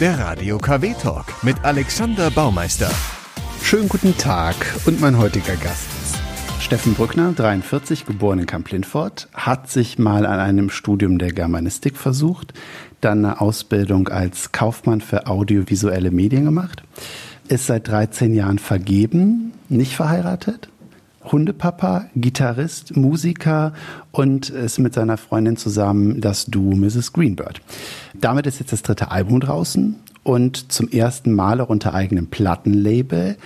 der Radio KW Talk mit Alexander Baumeister. Schönen guten Tag und mein heutiger Gast ist Steffen Brückner, 43, geboren in Kamp-Lindfort, hat sich mal an einem Studium der Germanistik versucht, dann eine Ausbildung als Kaufmann für audiovisuelle Medien gemacht, ist seit 13 Jahren vergeben, nicht verheiratet, Hundepapa, Gitarrist, Musiker und ist mit seiner Freundin zusammen das Duo Mrs. Greenbird. Damit ist jetzt das dritte Album draußen und zum ersten Mal auch unter eigenem Plattenlabel.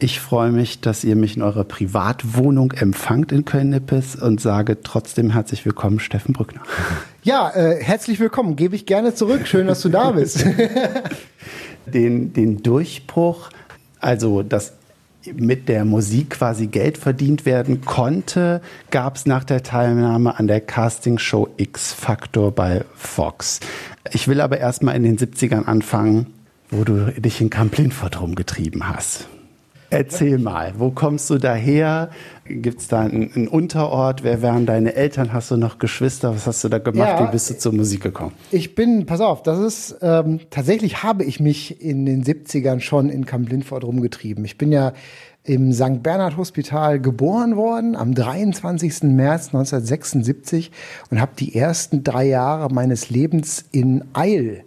Ich freue mich, dass ihr mich in eurer Privatwohnung empfangt in Köln-Nippes und sage trotzdem herzlich willkommen, Steffen Brückner. Ja, äh, herzlich willkommen. Gebe ich gerne zurück. Schön, dass du da bist. den, den Durchbruch, also das mit der Musik quasi Geld verdient werden konnte, gab es nach der Teilnahme an der Castingshow X Factor bei Fox. Ich will aber erstmal in den 70ern anfangen, wo du dich in Camp Lindfort rumgetrieben hast. Erzähl mal, wo kommst du daher? Gibt es da einen, einen, Unterort? Wer wären deine Eltern? Hast du noch Geschwister? Was hast du da gemacht? Ja, Wie bist du zur Musik gekommen? Ich bin, pass auf, das ist, ähm, tatsächlich habe ich mich in den 70ern schon in Camp Lindfort rumgetrieben. Ich bin ja im St. Bernhard Hospital geboren worden am 23. März 1976 und habe die ersten drei Jahre meines Lebens in Eil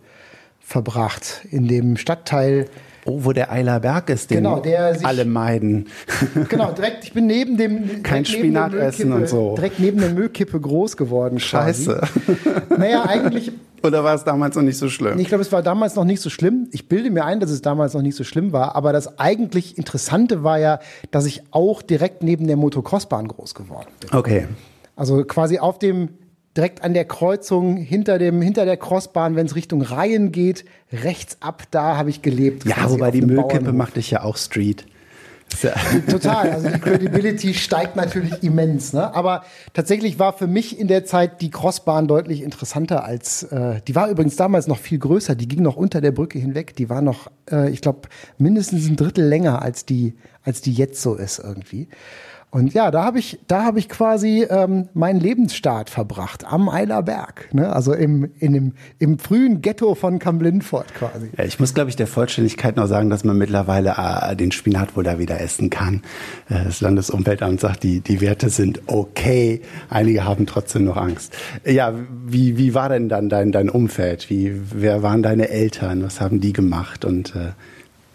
verbracht, in dem Stadtteil Oh, wo der Eiler Berg ist, den genau, der sich, alle meiden. Genau, direkt, ich bin neben dem... Kein Spinat essen und so. Direkt neben der Müllkippe groß geworden. Scheiße. Naja, eigentlich... Oder war es damals noch nicht so schlimm? Ich glaube, es war damals noch nicht so schlimm. Ich bilde mir ein, dass es damals noch nicht so schlimm war. Aber das eigentlich Interessante war ja, dass ich auch direkt neben der Motocrossbahn groß geworden bin. Okay. Also quasi auf dem direkt an der Kreuzung hinter dem hinter der Crossbahn, wenn es Richtung Reihen geht, rechts ab, da habe ich gelebt. Ja, wobei die Müllkippe macht dich ja auch Street. Total, also die Credibility steigt natürlich immens. Ne? Aber tatsächlich war für mich in der Zeit die Crossbahn deutlich interessanter als, äh, die war übrigens damals noch viel größer, die ging noch unter der Brücke hinweg, die war noch, äh, ich glaube, mindestens ein Drittel länger als die, als die jetzt so ist irgendwie. Und ja, da habe ich, da habe ich quasi ähm, meinen Lebensstart verbracht am Eiler Berg, ne? also im, in dem, im frühen Ghetto von Kamp-Lindfort quasi. Ja, ich muss, glaube ich, der Vollständigkeit noch sagen, dass man mittlerweile äh, den Spinat wohl da wieder essen kann. Äh, das Landesumweltamt sagt, die, die Werte sind okay. Einige haben trotzdem noch Angst. Ja, wie, wie war denn dann dein, dein Umfeld? Wie, wer waren deine Eltern? Was haben die gemacht? Und äh,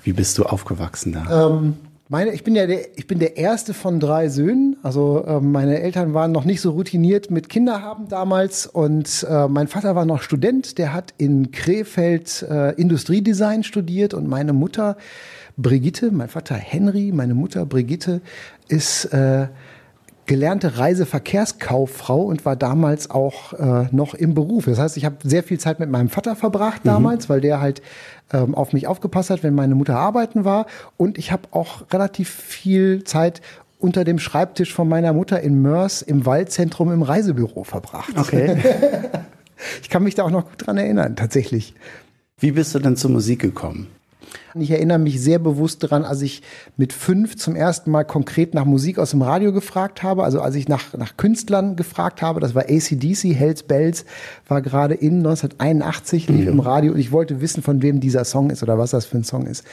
wie bist du aufgewachsen da? Ähm meine, ich bin ja der, ich bin der erste von drei Söhnen. Also äh, meine Eltern waren noch nicht so routiniert mit Kinderhaben damals und äh, mein Vater war noch Student. Der hat in Krefeld äh, Industriedesign studiert und meine Mutter Brigitte, mein Vater Henry, meine Mutter Brigitte ist äh, gelernte Reiseverkehrskauffrau und war damals auch äh, noch im Beruf. Das heißt, ich habe sehr viel Zeit mit meinem Vater verbracht mhm. damals, mhm. weil der halt ähm, auf mich aufgepasst hat, wenn meine Mutter arbeiten war. Und ich habe auch relativ viel Zeit unter dem Schreibtisch von meiner Mutter in Mörs im Waldzentrum im Reisebüro verbracht. Okay. ich kann mich da auch noch gut dran erinnern, tatsächlich. Wie bist du denn zur Musik gekommen? Ich erinnere mich sehr bewusst daran, als ich mit fünf zum ersten Mal konkret nach Musik aus dem Radio gefragt habe. Also als ich nach, nach Künstlern gefragt habe, das war ACDC, Hells Bells, war gerade in 1981, lief mhm. im Radio und ich wollte wissen, von wem dieser Song ist oder was das für ein Song ist.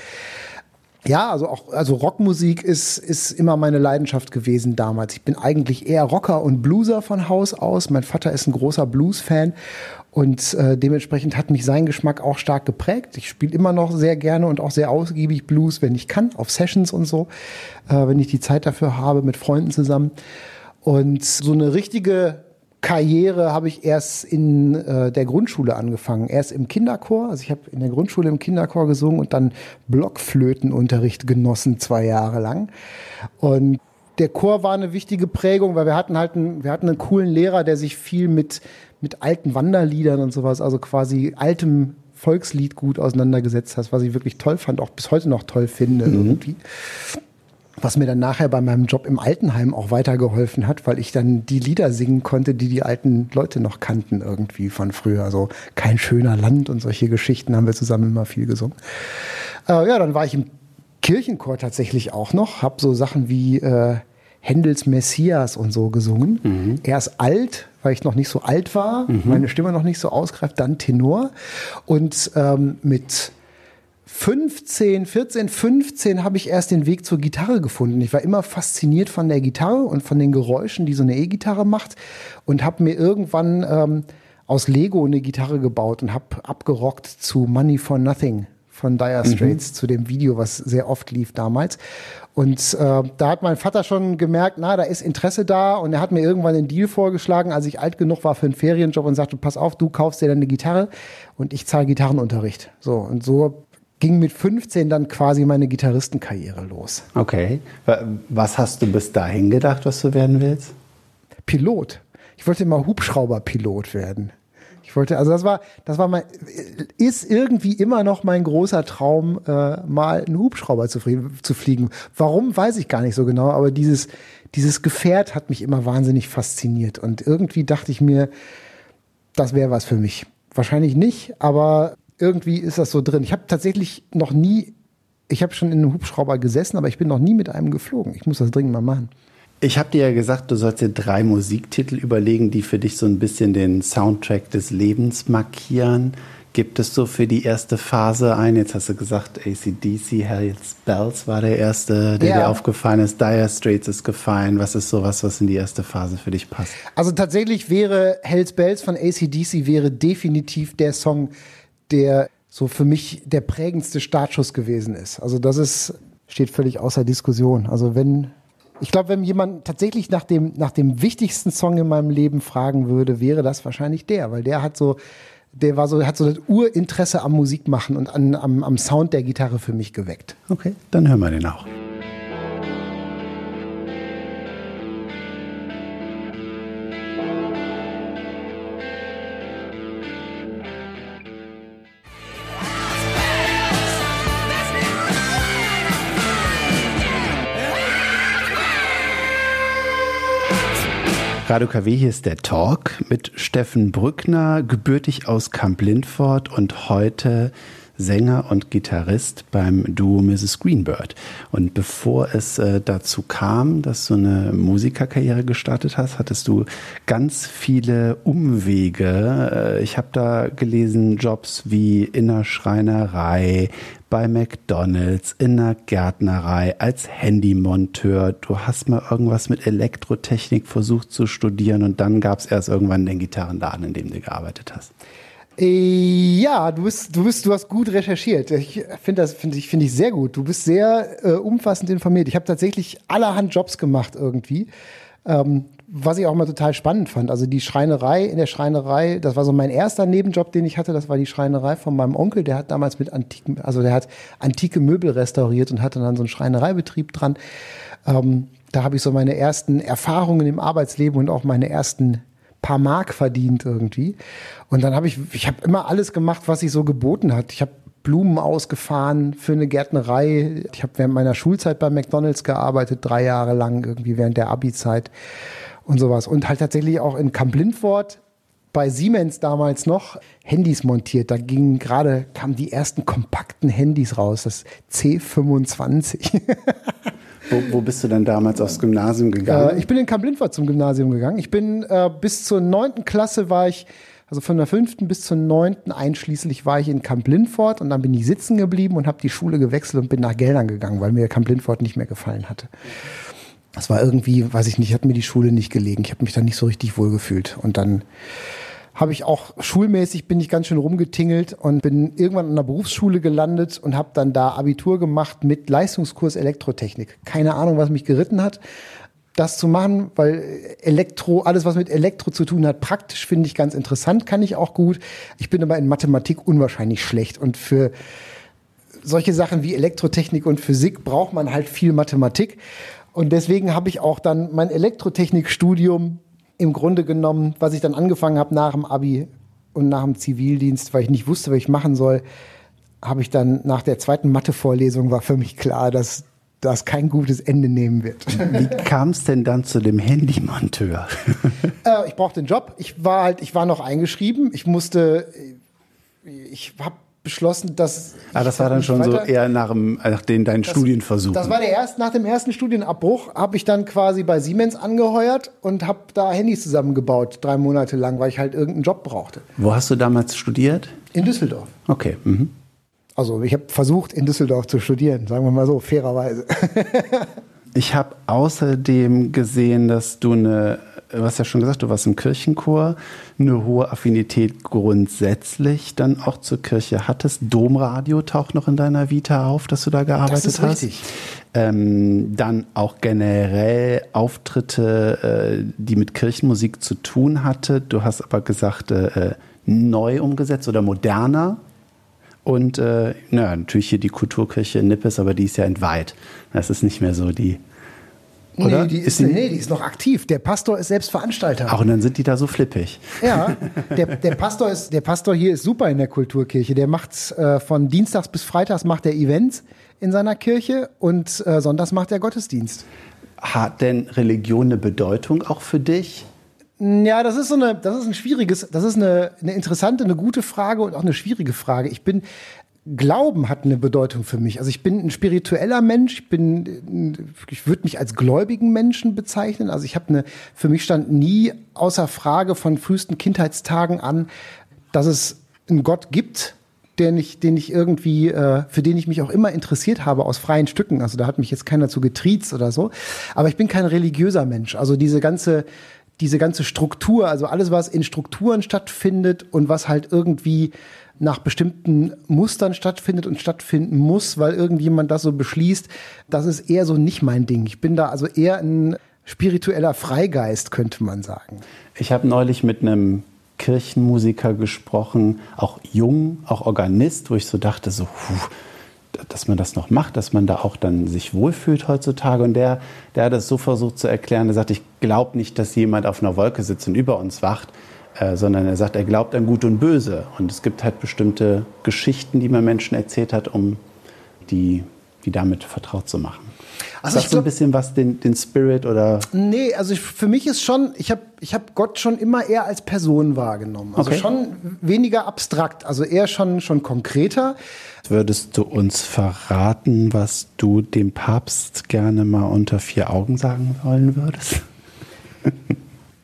Ja, also auch, also Rockmusik ist, ist immer meine Leidenschaft gewesen damals. Ich bin eigentlich eher Rocker und Blueser von Haus aus. Mein Vater ist ein großer Blues-Fan und äh, dementsprechend hat mich sein Geschmack auch stark geprägt. Ich spiele immer noch sehr gerne und auch sehr ausgiebig Blues, wenn ich kann, auf Sessions und so, äh, wenn ich die Zeit dafür habe, mit Freunden zusammen. Und so eine richtige Karriere habe ich erst in äh, der Grundschule angefangen. Erst im Kinderchor, also ich habe in der Grundschule im Kinderchor gesungen und dann Blockflötenunterricht genossen zwei Jahre lang. Und der Chor war eine wichtige Prägung, weil wir hatten halt einen, wir hatten einen coolen Lehrer, der sich viel mit mit alten Wanderliedern und sowas, also quasi altem Volkslied gut auseinandergesetzt hast, was ich wirklich toll fand, auch bis heute noch toll finde mhm. irgendwie. Was mir dann nachher bei meinem Job im Altenheim auch weitergeholfen hat, weil ich dann die Lieder singen konnte, die die alten Leute noch kannten irgendwie von früher. Also kein schöner Land und solche Geschichten haben wir zusammen immer viel gesungen. Äh, ja, dann war ich im Kirchenchor tatsächlich auch noch, habe so Sachen wie äh, Händels Messias und so gesungen. Mhm. Erst alt, weil ich noch nicht so alt war, mhm. meine Stimme noch nicht so ausgreift, dann Tenor. Und ähm, mit 15, 14, 15 habe ich erst den Weg zur Gitarre gefunden. Ich war immer fasziniert von der Gitarre und von den Geräuschen, die so eine E-Gitarre macht und habe mir irgendwann ähm, aus Lego eine Gitarre gebaut und habe abgerockt zu Money for Nothing von Dire mhm. Straits, mhm. zu dem Video, was sehr oft lief damals. Und äh, da hat mein Vater schon gemerkt, na, da ist Interesse da. Und er hat mir irgendwann einen Deal vorgeschlagen, als ich alt genug war für einen Ferienjob und sagte, pass auf, du kaufst dir dann eine Gitarre und ich zahle Gitarrenunterricht. So, und so ging mit 15 dann quasi meine Gitarristenkarriere los. Okay. Was hast du bis dahin gedacht, was du werden willst? Pilot. Ich wollte immer Hubschrauberpilot werden. Ich wollte, also das war, das war mein, ist irgendwie immer noch mein großer Traum, äh, mal einen Hubschrauber zu, zu fliegen. Warum, weiß ich gar nicht so genau, aber dieses, dieses Gefährt hat mich immer wahnsinnig fasziniert. Und irgendwie dachte ich mir, das wäre was für mich. Wahrscheinlich nicht, aber irgendwie ist das so drin. Ich habe tatsächlich noch nie, ich habe schon in einem Hubschrauber gesessen, aber ich bin noch nie mit einem geflogen. Ich muss das dringend mal machen. Ich habe dir ja gesagt, du sollst dir drei Musiktitel überlegen, die für dich so ein bisschen den Soundtrack des Lebens markieren. Gibt es so für die erste Phase ein? Jetzt hast du gesagt, ACDC, Hells Bells war der erste, der ja. dir aufgefallen ist. Dire Straits ist gefallen. Was ist sowas, was in die erste Phase für dich passt? Also tatsächlich wäre Hells Bells von ACDC wäre definitiv der Song, der so für mich der prägendste Startschuss gewesen ist. Also das ist, steht völlig außer Diskussion. Also wenn ich glaube, wenn jemand tatsächlich nach dem, nach dem wichtigsten Song in meinem Leben fragen würde, wäre das wahrscheinlich der, weil der hat so, der war so, hat so das Urinteresse am Musikmachen und an, am, am Sound der Gitarre für mich geweckt. Okay, dann hören wir den auch. Radio KW, hier ist der Talk mit Steffen Brückner, gebürtig aus Camp Lindford und heute Sänger und Gitarrist beim Duo Mrs. Greenbird. Und bevor es äh, dazu kam, dass du eine Musikerkarriere gestartet hast, hattest du ganz viele Umwege. Äh, ich habe da gelesen, Jobs wie in der Schreinerei, bei McDonald's, in der Gärtnerei, als Handymonteur. Du hast mal irgendwas mit Elektrotechnik versucht zu studieren und dann gab es erst irgendwann den Gitarrenladen, in dem du gearbeitet hast. Äh, ja, du bist, du bist, du hast gut recherchiert. Ich finde das, finde ich, finde ich sehr gut. Du bist sehr äh, umfassend informiert. Ich habe tatsächlich allerhand Jobs gemacht irgendwie. Ähm, was ich auch mal total spannend fand. Also die Schreinerei, in der Schreinerei, das war so mein erster Nebenjob, den ich hatte, das war die Schreinerei von meinem Onkel, der hat damals mit antiken, also der hat antike Möbel restauriert und hatte dann so einen Schreinereibetrieb dran. Ähm, da habe ich so meine ersten Erfahrungen im Arbeitsleben und auch meine ersten paar Mark verdient irgendwie. Und dann habe ich, ich habe immer alles gemacht, was sich so geboten hat. Ich habe Blumen ausgefahren für eine Gärtnerei. Ich habe während meiner Schulzeit bei McDonald's gearbeitet, drei Jahre lang, irgendwie während der Abi-Zeit und sowas. Und halt tatsächlich auch in Camp Lindford bei Siemens damals noch Handys montiert. Da gingen gerade, kamen die ersten kompakten Handys raus, das C25. wo, wo, bist du denn damals aufs Gymnasium gegangen? Äh, ich bin in Camp Lindford zum Gymnasium gegangen. Ich bin äh, bis zur neunten Klasse war ich, also von der fünften bis zur neunten einschließlich war ich in Camp Lindford und dann bin ich sitzen geblieben und habe die Schule gewechselt und bin nach Geldern gegangen, weil mir Camp Lindford nicht mehr gefallen hatte das war irgendwie, weiß ich nicht, hat mir die Schule nicht gelegen. Ich habe mich da nicht so richtig wohl gefühlt. Und dann habe ich auch schulmäßig bin ich ganz schön rumgetingelt und bin irgendwann an der Berufsschule gelandet und habe dann da Abitur gemacht mit Leistungskurs Elektrotechnik. Keine Ahnung, was mich geritten hat, das zu machen, weil Elektro, alles was mit Elektro zu tun hat, praktisch finde ich ganz interessant, kann ich auch gut. Ich bin aber in Mathematik unwahrscheinlich schlecht und für solche Sachen wie Elektrotechnik und Physik braucht man halt viel Mathematik. Und deswegen habe ich auch dann mein Elektrotechnikstudium im Grunde genommen, was ich dann angefangen habe nach dem Abi und nach dem Zivildienst, weil ich nicht wusste, was ich machen soll, habe ich dann nach der zweiten Mathe-Vorlesung war für mich klar, dass das kein gutes Ende nehmen wird. Wie kam es denn dann zu dem Handymonteur? äh, ich brauchte einen Job. Ich war halt, ich war noch eingeschrieben. Ich musste, ich habe beschlossen, dass. Ah, das war dann schon so eher nach, dem, nach den deinen das, Studienversuchen. Das war der erst, nach dem ersten Studienabbruch habe ich dann quasi bei Siemens angeheuert und habe da Handys zusammengebaut, drei Monate lang, weil ich halt irgendeinen Job brauchte. Wo hast du damals studiert? In Düsseldorf. Okay. Mhm. Also ich habe versucht, in Düsseldorf zu studieren, sagen wir mal so, fairerweise. ich habe außerdem gesehen, dass du eine du hast ja schon gesagt, du warst im Kirchenchor, eine hohe Affinität grundsätzlich dann auch zur Kirche hattest. Domradio taucht noch in deiner Vita auf, dass du da gearbeitet hast. Das ist hast. richtig. Ähm, dann auch generell Auftritte, äh, die mit Kirchenmusik zu tun hatte. Du hast aber gesagt, äh, neu umgesetzt oder moderner. Und äh, naja, natürlich hier die Kulturkirche in Nippes, aber die ist ja entweiht. Das ist nicht mehr so die oder? Nee, die ist, ist die, nee, die ist noch aktiv. Der Pastor ist selbst Veranstalter. Ach, und dann sind die da so flippig. Ja, der, der, Pastor, ist, der Pastor hier ist super in der Kulturkirche. Der macht äh, von Dienstags bis Freitags macht er Events in seiner Kirche und äh, sonntags macht er Gottesdienst. Hat denn Religion eine Bedeutung auch für dich? Ja, das ist so eine, das ist ein schwieriges, das ist eine, eine interessante, eine gute Frage und auch eine schwierige Frage. Ich bin, Glauben hat eine Bedeutung für mich. Also ich bin ein spiritueller Mensch, ich bin, ich würde mich als gläubigen Menschen bezeichnen. Also ich habe eine, für mich stand nie außer Frage von frühesten Kindheitstagen an, dass es einen Gott gibt, den ich, den ich irgendwie, äh, für den ich mich auch immer interessiert habe aus freien Stücken. Also da hat mich jetzt keiner zu getriezt oder so. Aber ich bin kein religiöser Mensch. Also diese ganze, diese ganze Struktur, also alles, was in Strukturen stattfindet und was halt irgendwie nach bestimmten Mustern stattfindet und stattfinden muss, weil irgendjemand das so beschließt, das ist eher so nicht mein Ding. Ich bin da also eher ein spiritueller Freigeist, könnte man sagen. Ich habe neulich mit einem Kirchenmusiker gesprochen, auch jung, auch Organist, wo ich so dachte, so, puh, dass man das noch macht, dass man da auch dann sich wohlfühlt heutzutage. Und der, der hat das so versucht zu erklären, der sagt, ich glaube nicht, dass jemand auf einer Wolke sitzt und über uns wacht, äh, sondern er sagt, er glaubt an Gut und Böse. Und es gibt halt bestimmte Geschichten, die man Menschen erzählt hat, um die, die damit vertraut zu machen. Also Sagst du ein bisschen was den, den Spirit oder? Nee, also ich, für mich ist schon, ich habe ich hab Gott schon immer eher als Person wahrgenommen. Also okay. schon weniger abstrakt, also eher schon, schon konkreter. Würdest du uns verraten, was du dem Papst gerne mal unter vier Augen sagen wollen würdest?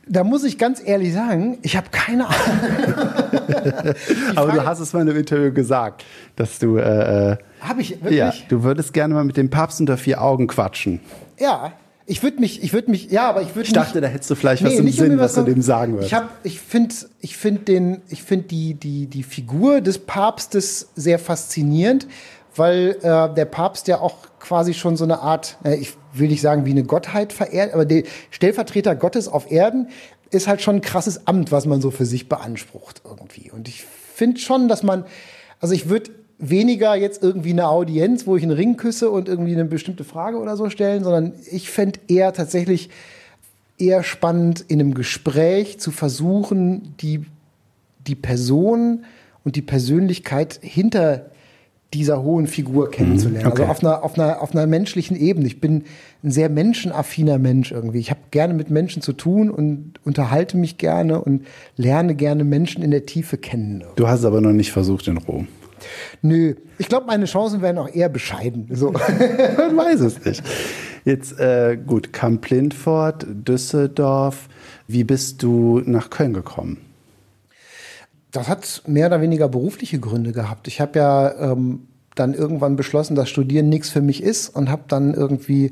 Da muss ich ganz ehrlich sagen, ich habe keine Ahnung. Aber du hast es mal in einem Interview gesagt, dass du. Äh, äh habe ich wirklich? Ja, du würdest gerne mal mit dem Papst unter vier Augen quatschen. Ja, ich würde mich, ich würde mich, ja, aber ich würde. Ich dachte, da hättest du vielleicht nee, was im Sinn, was, was du dem sagen würdest. Ich habe, ich finde, ich finde den, ich finde die, die, die Figur des Papstes sehr faszinierend, weil äh, der Papst ja auch quasi schon so eine Art, äh, ich will nicht sagen wie eine Gottheit verehrt, aber der Stellvertreter Gottes auf Erden ist halt schon ein krasses Amt, was man so für sich beansprucht irgendwie. Und ich finde schon, dass man, also ich würde weniger jetzt irgendwie eine Audienz, wo ich einen Ring küsse und irgendwie eine bestimmte Frage oder so stellen, sondern ich fände eher tatsächlich eher spannend, in einem Gespräch zu versuchen, die, die Person und die Persönlichkeit hinter dieser hohen Figur kennenzulernen. Mhm, also okay. Also auf einer, auf, einer, auf einer menschlichen Ebene. Ich bin ein sehr menschenaffiner Mensch irgendwie. Ich habe gerne mit Menschen zu tun und unterhalte mich gerne und lerne gerne Menschen in der Tiefe kennen. Du hast es aber noch nicht versucht in Rom. Nö, ich glaube, meine Chancen wären auch eher bescheiden. So. Man weiß es nicht. Jetzt äh, gut, Kamp Lindfort, Düsseldorf. Wie bist du nach Köln gekommen? Das hat mehr oder weniger berufliche Gründe gehabt. Ich habe ja ähm, dann irgendwann beschlossen, dass Studieren nichts für mich ist und habe dann irgendwie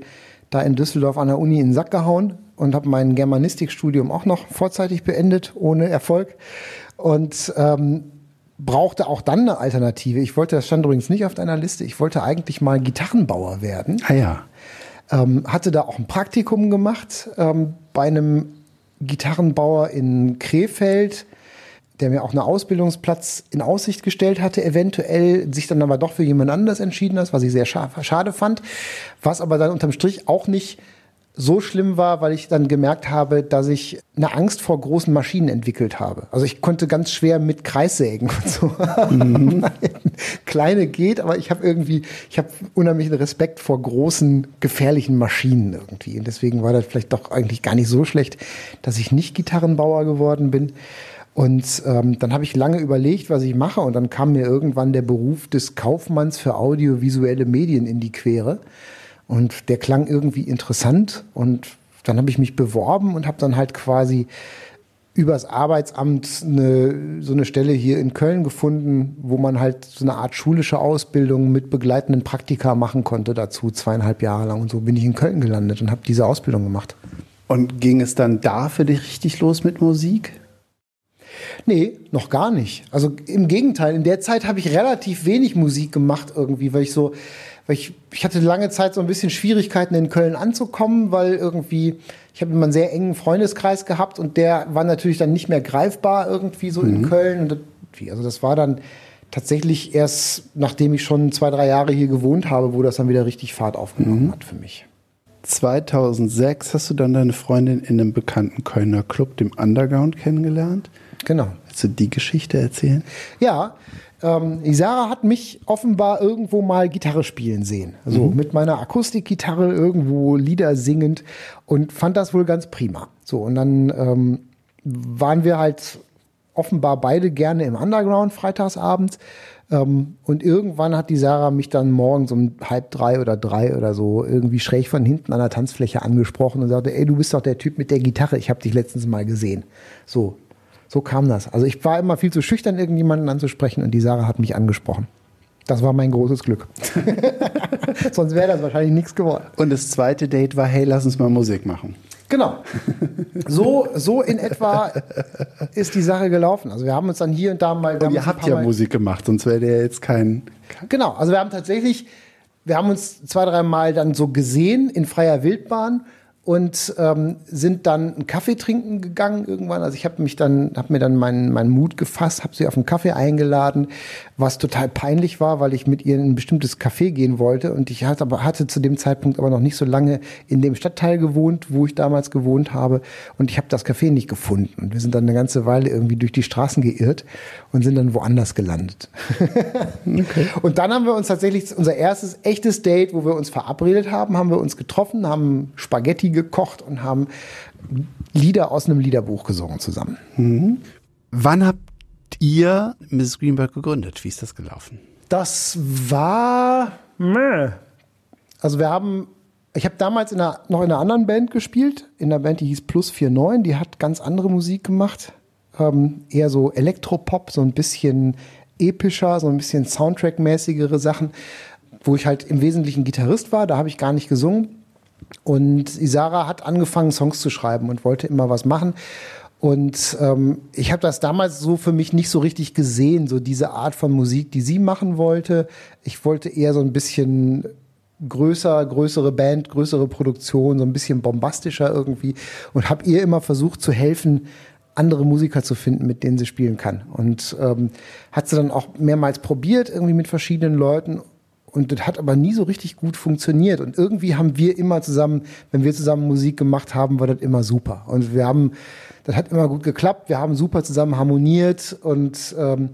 da in Düsseldorf an der Uni in den Sack gehauen und habe mein Germanistikstudium auch noch vorzeitig beendet, ohne Erfolg. Und ähm, brauchte auch dann eine Alternative. Ich wollte, das stand übrigens nicht auf deiner Liste, ich wollte eigentlich mal Gitarrenbauer werden. Ah ja. Ähm, hatte da auch ein Praktikum gemacht ähm, bei einem Gitarrenbauer in Krefeld der mir auch einen Ausbildungsplatz in Aussicht gestellt hatte, eventuell sich dann aber doch für jemand anders entschieden hat, was ich sehr schade fand, was aber dann unterm Strich auch nicht so schlimm war, weil ich dann gemerkt habe, dass ich eine Angst vor großen Maschinen entwickelt habe. Also ich konnte ganz schwer mit Kreissägen und so. Mhm. Kleine geht, aber ich habe irgendwie, ich habe unheimlichen Respekt vor großen, gefährlichen Maschinen irgendwie. Und deswegen war das vielleicht doch eigentlich gar nicht so schlecht, dass ich nicht Gitarrenbauer geworden bin. Und ähm, dann habe ich lange überlegt, was ich mache. Und dann kam mir irgendwann der Beruf des Kaufmanns für audiovisuelle Medien in die Quere. Und der klang irgendwie interessant. Und dann habe ich mich beworben und habe dann halt quasi übers Arbeitsamt eine, so eine Stelle hier in Köln gefunden, wo man halt so eine Art schulische Ausbildung mit begleitenden Praktika machen konnte dazu, zweieinhalb Jahre lang. Und so bin ich in Köln gelandet und habe diese Ausbildung gemacht. Und ging es dann da für dich richtig los mit Musik? Nee, noch gar nicht. Also im Gegenteil, in der Zeit habe ich relativ wenig Musik gemacht irgendwie, weil ich so, weil ich, ich hatte lange Zeit so ein bisschen Schwierigkeiten in Köln anzukommen, weil irgendwie, ich habe immer einen sehr engen Freundeskreis gehabt und der war natürlich dann nicht mehr greifbar irgendwie so mhm. in Köln. Und das, also das war dann tatsächlich erst, nachdem ich schon zwei, drei Jahre hier gewohnt habe, wo das dann wieder richtig Fahrt aufgenommen mhm. hat für mich. 2006 hast du dann deine Freundin in einem bekannten Kölner Club, dem Underground, kennengelernt. Genau. Willst du die Geschichte erzählen? Ja, ähm, Sarah hat mich offenbar irgendwo mal Gitarre spielen sehen. So mhm. mit meiner Akustikgitarre irgendwo Lieder singend und fand das wohl ganz prima. So, und dann ähm, waren wir halt offenbar beide gerne im Underground freitagsabends. Ähm, und irgendwann hat die Sarah mich dann morgens um halb drei oder drei oder so irgendwie schräg von hinten an der Tanzfläche angesprochen und sagte, ey, du bist doch der Typ mit der Gitarre, ich habe dich letztens mal gesehen. So, so kam das. Also ich war immer viel zu schüchtern, irgendjemanden anzusprechen und die Sarah hat mich angesprochen. Das war mein großes Glück. Sonst wäre das wahrscheinlich nichts geworden. Und das zweite Date war, hey, lass uns mal Musik machen. Genau. So, so in etwa ist die Sache gelaufen. Also wir haben uns dann hier und da mal. Und ihr habt ja mal Musik gemacht, sonst wäre der jetzt kein, kein. Genau, also wir haben tatsächlich, wir haben uns zwei, drei Mal dann so gesehen in freier Wildbahn und ähm, sind dann einen Kaffee trinken gegangen irgendwann. Also ich habe mich dann, habe mir dann meinen meinen Mut gefasst, habe sie auf einen Kaffee eingeladen, was total peinlich war, weil ich mit ihr in ein bestimmtes Café gehen wollte und ich hatte aber hatte zu dem Zeitpunkt aber noch nicht so lange in dem Stadtteil gewohnt, wo ich damals gewohnt habe und ich habe das Café nicht gefunden und wir sind dann eine ganze Weile irgendwie durch die Straßen geirrt und sind dann woanders gelandet. okay. Und dann haben wir uns tatsächlich unser erstes echtes Date, wo wir uns verabredet haben, haben wir uns getroffen, haben Spaghetti gekocht und haben Lieder aus einem Liederbuch gesungen zusammen. Mhm. Wann habt ihr Mrs. Greenberg gegründet? Wie ist das gelaufen? Das war. Also wir haben. Ich habe damals in einer, noch in einer anderen Band gespielt, in einer Band, die hieß Plus 49, die hat ganz andere Musik gemacht. Ähm, eher so Elektropop, so ein bisschen epischer, so ein bisschen Soundtrack-mäßigere Sachen, wo ich halt im Wesentlichen Gitarrist war, da habe ich gar nicht gesungen. Und Isara hat angefangen, Songs zu schreiben und wollte immer was machen. Und ähm, ich habe das damals so für mich nicht so richtig gesehen, so diese Art von Musik, die sie machen wollte. Ich wollte eher so ein bisschen größer, größere Band, größere Produktion, so ein bisschen bombastischer irgendwie und habe ihr immer versucht zu helfen, andere Musiker zu finden, mit denen sie spielen kann. Und ähm, hat sie dann auch mehrmals probiert, irgendwie mit verschiedenen Leuten und das hat aber nie so richtig gut funktioniert. Und irgendwie haben wir immer zusammen, wenn wir zusammen Musik gemacht haben, war das immer super. Und wir haben, das hat immer gut geklappt. Wir haben super zusammen harmoniert und ähm,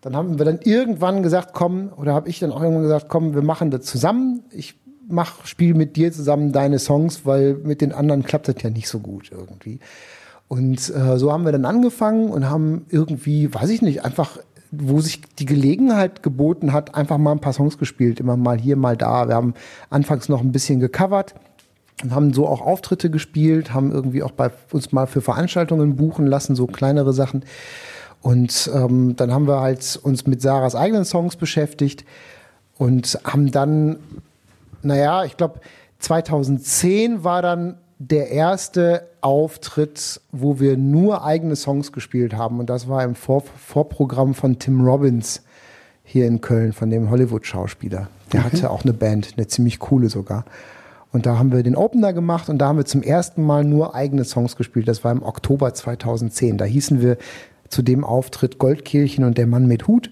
dann haben wir dann irgendwann gesagt, komm, oder habe ich dann auch irgendwann gesagt, komm, wir machen das zusammen. Ich mach, spiel mit dir zusammen deine Songs, weil mit den anderen klappt das ja nicht so gut irgendwie. Und äh, so haben wir dann angefangen und haben irgendwie, weiß ich nicht, einfach wo sich die Gelegenheit geboten hat, einfach mal ein paar Songs gespielt, immer mal hier, mal da. Wir haben anfangs noch ein bisschen gecovert und haben so auch Auftritte gespielt, haben irgendwie auch bei uns mal für Veranstaltungen buchen lassen, so kleinere Sachen. Und ähm, dann haben wir halt uns mit Sarahs eigenen Songs beschäftigt und haben dann, naja, ich glaube, 2010 war dann der erste Auftritt, wo wir nur eigene Songs gespielt haben. Und das war im Vor Vorprogramm von Tim Robbins hier in Köln, von dem Hollywood-Schauspieler. Der okay. hatte auch eine Band, eine ziemlich coole sogar. Und da haben wir den Opener gemacht und da haben wir zum ersten Mal nur eigene Songs gespielt. Das war im Oktober 2010. Da hießen wir zu dem Auftritt Goldkirchen und der Mann mit Hut.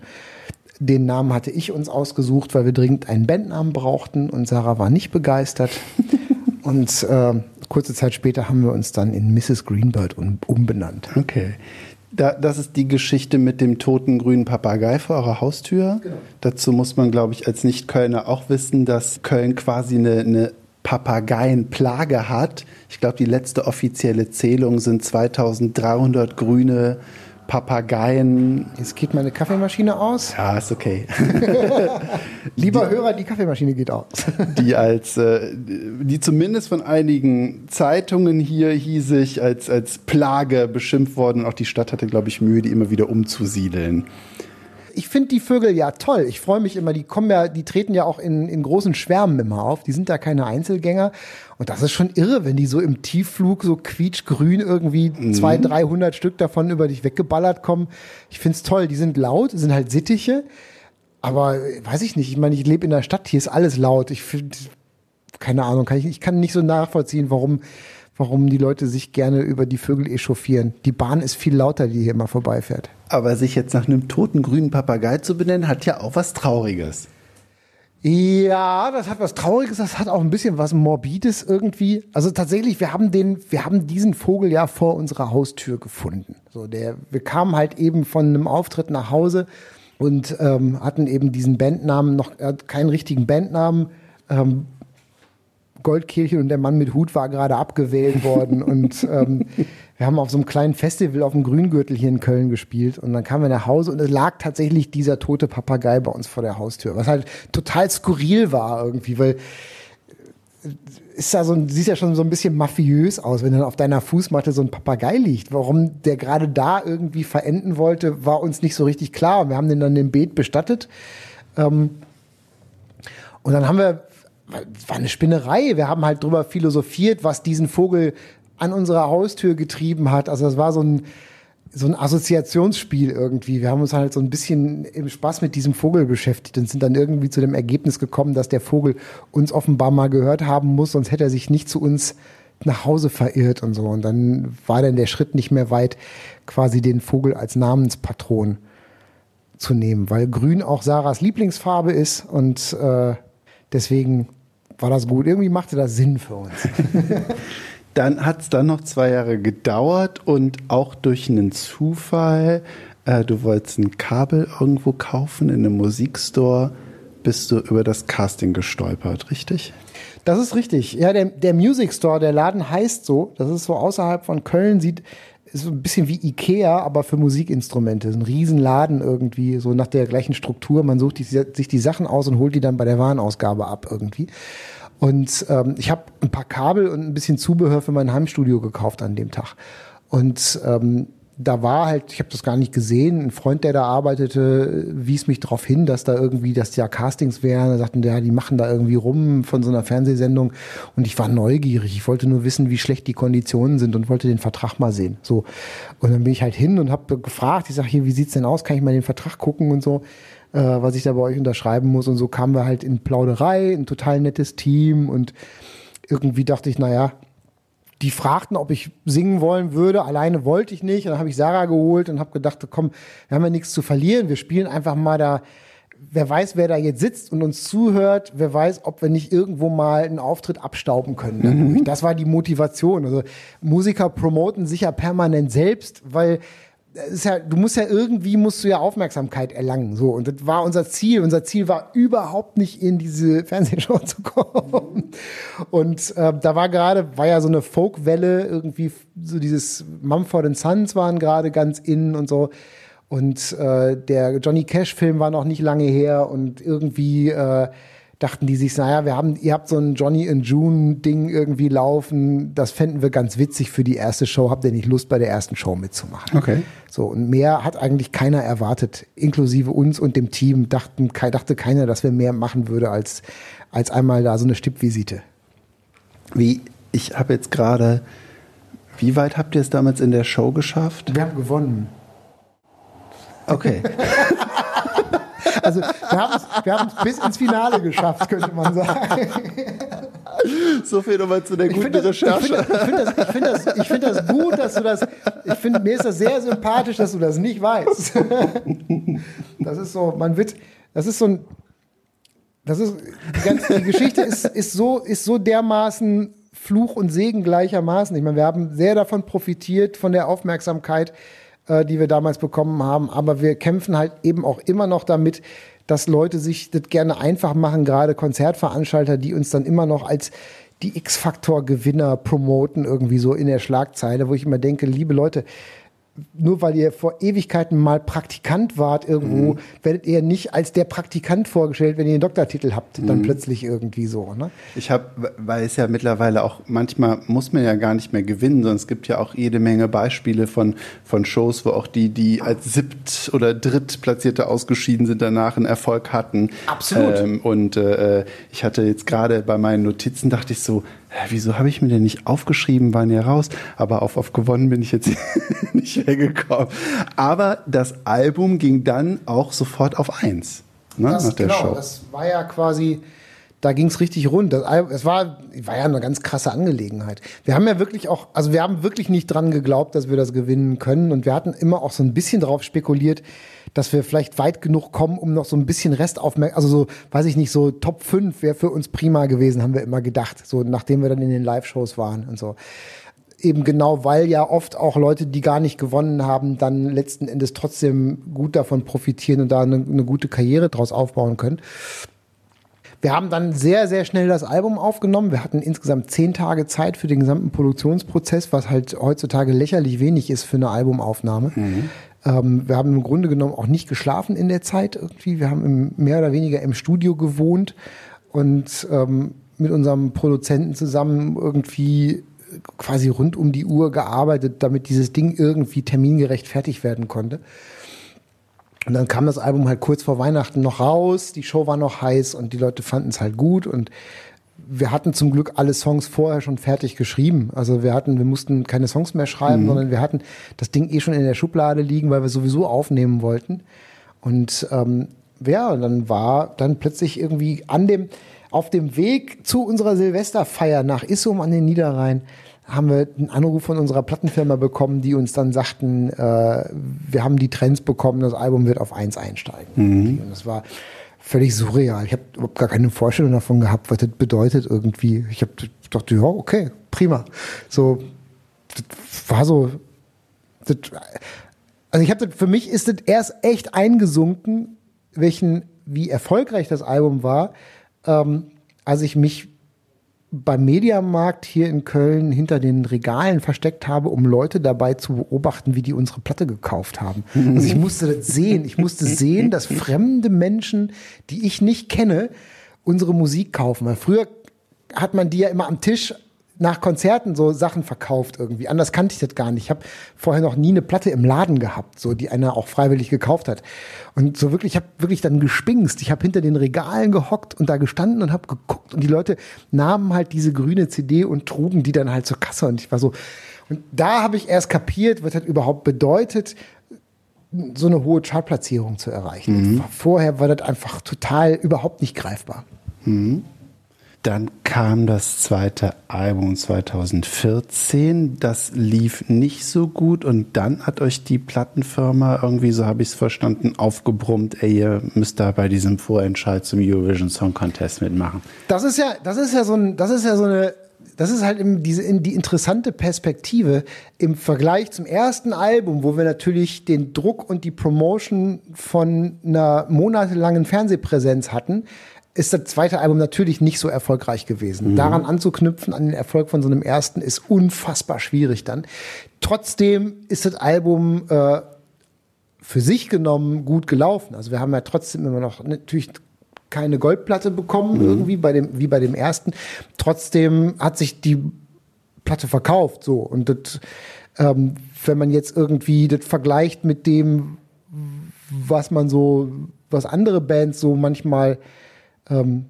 Den Namen hatte ich uns ausgesucht, weil wir dringend einen Bandnamen brauchten und Sarah war nicht begeistert. und äh, kurze Zeit später haben wir uns dann in Mrs. Greenbird um, umbenannt. Okay. Da, das ist die Geschichte mit dem toten grünen Papagei vor eurer Haustür. Genau. Dazu muss man, glaube ich, als Nicht-Kölner auch wissen, dass Köln quasi eine, eine Papageienplage hat. Ich glaube, die letzte offizielle Zählung sind 2300 grüne Papageien. Jetzt geht meine Kaffeemaschine aus. Ja, ist okay. Lieber Hörer, die Kaffeemaschine geht aus. die als, äh, die zumindest von einigen Zeitungen hier hiesig als, als Plage beschimpft worden. Auch die Stadt hatte, glaube ich, Mühe, die immer wieder umzusiedeln ich finde die Vögel ja toll. Ich freue mich immer, die kommen ja, die treten ja auch in, in großen Schwärmen immer auf. Die sind da keine Einzelgänger. Und das ist schon irre, wenn die so im Tiefflug so quietschgrün irgendwie mhm. 200, 300 Stück davon über dich weggeballert kommen. Ich finde es toll. Die sind laut, sind halt Sittiche. Aber weiß ich nicht. Ich meine, ich lebe in der Stadt. Hier ist alles laut. Ich finde, keine Ahnung, kann ich, ich kann nicht so nachvollziehen, warum warum die Leute sich gerne über die Vögel echauffieren. Die Bahn ist viel lauter, die hier immer vorbeifährt. Aber sich jetzt nach einem toten grünen Papagei zu benennen, hat ja auch was Trauriges. Ja, das hat was Trauriges, das hat auch ein bisschen was Morbides irgendwie. Also tatsächlich, wir haben den, wir haben diesen Vogel ja vor unserer Haustür gefunden. So, der, wir kamen halt eben von einem Auftritt nach Hause und ähm, hatten eben diesen Bandnamen, noch äh, keinen richtigen Bandnamen, ähm, Goldkehlchen und der Mann mit Hut war gerade abgewählt worden. und ähm, wir haben auf so einem kleinen Festival auf dem Grüngürtel hier in Köln gespielt. Und dann kamen wir nach Hause und es lag tatsächlich dieser tote Papagei bei uns vor der Haustür. Was halt total skurril war irgendwie, weil äh, ist ja so ein, sieht ja schon so ein bisschen mafiös aus, wenn dann auf deiner Fußmatte so ein Papagei liegt. Warum der gerade da irgendwie verenden wollte, war uns nicht so richtig klar. Wir haben den dann im Beet bestattet. Ähm, und dann haben wir war eine Spinnerei. Wir haben halt drüber philosophiert, was diesen Vogel an unserer Haustür getrieben hat. Also das war so ein, so ein Assoziationsspiel irgendwie. Wir haben uns halt so ein bisschen im Spaß mit diesem Vogel beschäftigt und sind dann irgendwie zu dem Ergebnis gekommen, dass der Vogel uns offenbar mal gehört haben muss, sonst hätte er sich nicht zu uns nach Hause verirrt und so. Und dann war dann der Schritt nicht mehr weit, quasi den Vogel als Namenspatron zu nehmen, weil Grün auch Sarahs Lieblingsfarbe ist und äh, deswegen war das gut. Irgendwie machte das Sinn für uns. dann hat es dann noch zwei Jahre gedauert und auch durch einen Zufall, äh, du wolltest ein Kabel irgendwo kaufen in einem Musikstore, bist du über das Casting gestolpert, richtig? Das ist richtig. Ja, der, der Music Store, der Laden heißt so. Das ist so außerhalb von Köln, sieht ist so ein bisschen wie Ikea, aber für Musikinstrumente. Ein Riesenladen irgendwie, so nach der gleichen Struktur. Man sucht die, sich die Sachen aus und holt die dann bei der Warenausgabe ab irgendwie. Und ähm, ich habe ein paar Kabel und ein bisschen Zubehör für mein Heimstudio gekauft an dem Tag. Und ähm, da war halt, ich habe das gar nicht gesehen, ein Freund, der da arbeitete, wies mich darauf hin, dass da irgendwie, dass ja Castings wären. Er sagten, ja, die machen da irgendwie rum von so einer Fernsehsendung. Und ich war neugierig. Ich wollte nur wissen, wie schlecht die Konditionen sind und wollte den Vertrag mal sehen. So. Und dann bin ich halt hin und habe gefragt, ich sage hier, wie sieht's denn aus? Kann ich mal den Vertrag gucken und so, äh, was ich da bei euch unterschreiben muss. Und so kamen wir halt in Plauderei, ein total nettes Team und irgendwie dachte ich, naja, die fragten, ob ich singen wollen würde. Alleine wollte ich nicht. Und dann habe ich Sarah geholt und habe gedacht, komm, wir haben ja nichts zu verlieren. Wir spielen einfach mal da. Wer weiß, wer da jetzt sitzt und uns zuhört. Wer weiß, ob wir nicht irgendwo mal einen Auftritt abstauben können. Mhm. Das war die Motivation. Also Musiker promoten sich ja permanent selbst, weil ja, du musst ja irgendwie musst du ja Aufmerksamkeit erlangen. So. Und das war unser Ziel. Unser Ziel war überhaupt nicht in diese Fernsehshow zu kommen. Und äh, da war gerade, war ja so eine Folkwelle, irgendwie, so dieses Mumford Sons waren gerade ganz innen und so. Und äh, der Johnny Cash-Film war noch nicht lange her und irgendwie äh, dachten die sich, naja, wir haben, ihr habt so ein Johnny and June Ding irgendwie laufen, das fänden wir ganz witzig für die erste Show. Habt ihr nicht Lust, bei der ersten Show mitzumachen? Okay. So, und mehr hat eigentlich keiner erwartet, inklusive uns und dem Team, dachten, dachte keiner, dass wir mehr machen würde als, als einmal da so eine Stippvisite. Wie, ich habe jetzt gerade, wie weit habt ihr es damals in der Show geschafft? Wir haben gewonnen. Okay. Also wir haben es wir bis ins Finale geschafft, könnte man sagen. So viel nochmal zu der guten das, Recherche. Ich finde das, ich find das, ich find das, find das, gut, dass du das. Ich finde, mir ist das sehr sympathisch, dass du das nicht weißt. Das ist so, man wird, das ist so ein. Das ist, die, ganze, die Geschichte ist, ist, so, ist so dermaßen Fluch und Segen gleichermaßen. Ich meine, wir haben sehr davon profitiert, von der Aufmerksamkeit äh, die wir damals bekommen haben. Aber wir kämpfen halt eben auch immer noch damit, dass Leute sich das gerne einfach machen, gerade Konzertveranstalter, die uns dann immer noch als die X-Faktor-Gewinner promoten, irgendwie so in der Schlagzeile, wo ich immer denke, liebe Leute, nur weil ihr vor Ewigkeiten mal Praktikant wart irgendwo, mhm. werdet ihr nicht als der Praktikant vorgestellt, wenn ihr einen Doktortitel habt, dann mhm. plötzlich irgendwie so. Ne? Ich habe, weil es ja mittlerweile auch, manchmal muss man ja gar nicht mehr gewinnen, sondern es gibt ja auch jede Menge Beispiele von, von Shows, wo auch die, die als siebt- oder drittplatzierte ausgeschieden sind, danach einen Erfolg hatten. Absolut. Ähm, und äh, ich hatte jetzt gerade bei meinen Notizen, dachte ich so, wieso habe ich mir denn nicht aufgeschrieben, wann ihr raus? Aber auf, auf gewonnen bin ich jetzt nicht hergekommen. Aber das Album ging dann auch sofort auf eins. Ne, das, nach der genau, Show. das war ja quasi, da ging es richtig rund. Das, es war, war ja eine ganz krasse Angelegenheit. Wir haben ja wirklich auch, also wir haben wirklich nicht dran geglaubt, dass wir das gewinnen können. Und wir hatten immer auch so ein bisschen darauf spekuliert, dass wir vielleicht weit genug kommen, um noch so ein bisschen Restaufmerksamkeit, also so, weiß ich nicht, so Top 5 wäre für uns prima gewesen, haben wir immer gedacht, so nachdem wir dann in den Live-Shows waren und so. Eben genau, weil ja oft auch Leute, die gar nicht gewonnen haben, dann letzten Endes trotzdem gut davon profitieren und da eine, eine gute Karriere draus aufbauen können. Wir haben dann sehr, sehr schnell das Album aufgenommen. Wir hatten insgesamt zehn Tage Zeit für den gesamten Produktionsprozess, was halt heutzutage lächerlich wenig ist für eine Albumaufnahme. Mhm. Ähm, wir haben im Grunde genommen auch nicht geschlafen in der Zeit irgendwie. Wir haben im, mehr oder weniger im Studio gewohnt und ähm, mit unserem Produzenten zusammen irgendwie quasi rund um die Uhr gearbeitet, damit dieses Ding irgendwie termingerecht fertig werden konnte. Und dann kam das Album halt kurz vor Weihnachten noch raus, die Show war noch heiß und die Leute fanden es halt gut und wir hatten zum Glück alle Songs vorher schon fertig geschrieben. Also wir hatten, wir mussten keine Songs mehr schreiben, mhm. sondern wir hatten das Ding eh schon in der Schublade liegen, weil wir sowieso aufnehmen wollten. Und ähm, ja, dann war dann plötzlich irgendwie an dem, auf dem Weg zu unserer Silvesterfeier nach Issum an den Niederrhein haben wir einen Anruf von unserer Plattenfirma bekommen, die uns dann sagten, äh, wir haben die Trends bekommen, das Album wird auf eins einsteigen. Mhm. Und das war völlig surreal. Ich habe überhaupt gar keine Vorstellung davon gehabt, was das bedeutet irgendwie. Ich habe dachte, ja, okay, prima. So, das war so. Das, also ich habe für mich ist das erst echt eingesunken, welchen, wie erfolgreich das Album war, ähm, als ich mich beim Mediamarkt hier in Köln hinter den Regalen versteckt habe, um Leute dabei zu beobachten, wie die unsere Platte gekauft haben. Also ich musste das sehen. Ich musste sehen, dass fremde Menschen, die ich nicht kenne, unsere Musik kaufen. Weil früher hat man die ja immer am Tisch nach Konzerten so Sachen verkauft irgendwie. Anders kannte ich das gar nicht. Ich habe vorher noch nie eine Platte im Laden gehabt, so die einer auch freiwillig gekauft hat. Und so wirklich, ich habe wirklich dann gespingst. Ich habe hinter den Regalen gehockt und da gestanden und habe geguckt und die Leute nahmen halt diese grüne CD und trugen die dann halt zur Kasse und ich war so und da habe ich erst kapiert, was das überhaupt bedeutet, so eine hohe Chartplatzierung zu erreichen. Mhm. Vorher war das einfach total überhaupt nicht greifbar. Mhm. Dann kam das zweite Album 2014. Das lief nicht so gut und dann hat euch die Plattenfirma irgendwie, so habe ich es verstanden, aufgebrummt, ey, ihr müsst da bei diesem Vorentscheid zum Eurovision Song Contest mitmachen. Das ist ja, das ist ja so ein, das ist ja so eine, das ist halt diese, in die interessante Perspektive im Vergleich zum ersten Album, wo wir natürlich den Druck und die Promotion von einer monatelangen Fernsehpräsenz hatten ist das zweite Album natürlich nicht so erfolgreich gewesen. Mhm. Daran anzuknüpfen, an den Erfolg von so einem ersten, ist unfassbar schwierig dann. Trotzdem ist das Album äh, für sich genommen gut gelaufen. Also wir haben ja trotzdem immer noch natürlich keine Goldplatte bekommen, mhm. irgendwie bei dem, wie bei dem ersten. Trotzdem hat sich die Platte verkauft, so. Und das, ähm, wenn man jetzt irgendwie das vergleicht mit dem, was man so, was andere Bands so manchmal ähm,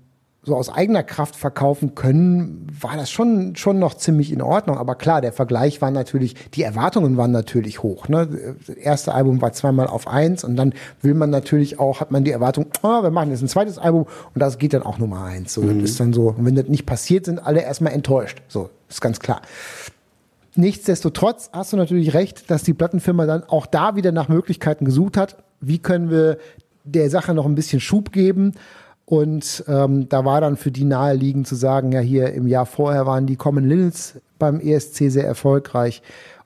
so aus eigener Kraft verkaufen können, war das schon, schon noch ziemlich in Ordnung. Aber klar, der Vergleich war natürlich, die Erwartungen waren natürlich hoch. Ne? Das erste Album war zweimal auf eins und dann will man natürlich auch, hat man die Erwartung, oh, wir machen jetzt ein zweites Album und das geht dann auch Nummer eins. So, mhm. das ist dann so. Und wenn das nicht passiert, sind alle erstmal enttäuscht. So, ist ganz klar. Nichtsdestotrotz hast du natürlich recht, dass die Plattenfirma dann auch da wieder nach Möglichkeiten gesucht hat. Wie können wir der Sache noch ein bisschen Schub geben? Und ähm, da war dann für die naheliegend zu sagen, ja, hier im Jahr vorher waren die Common Linnets beim ESC sehr erfolgreich.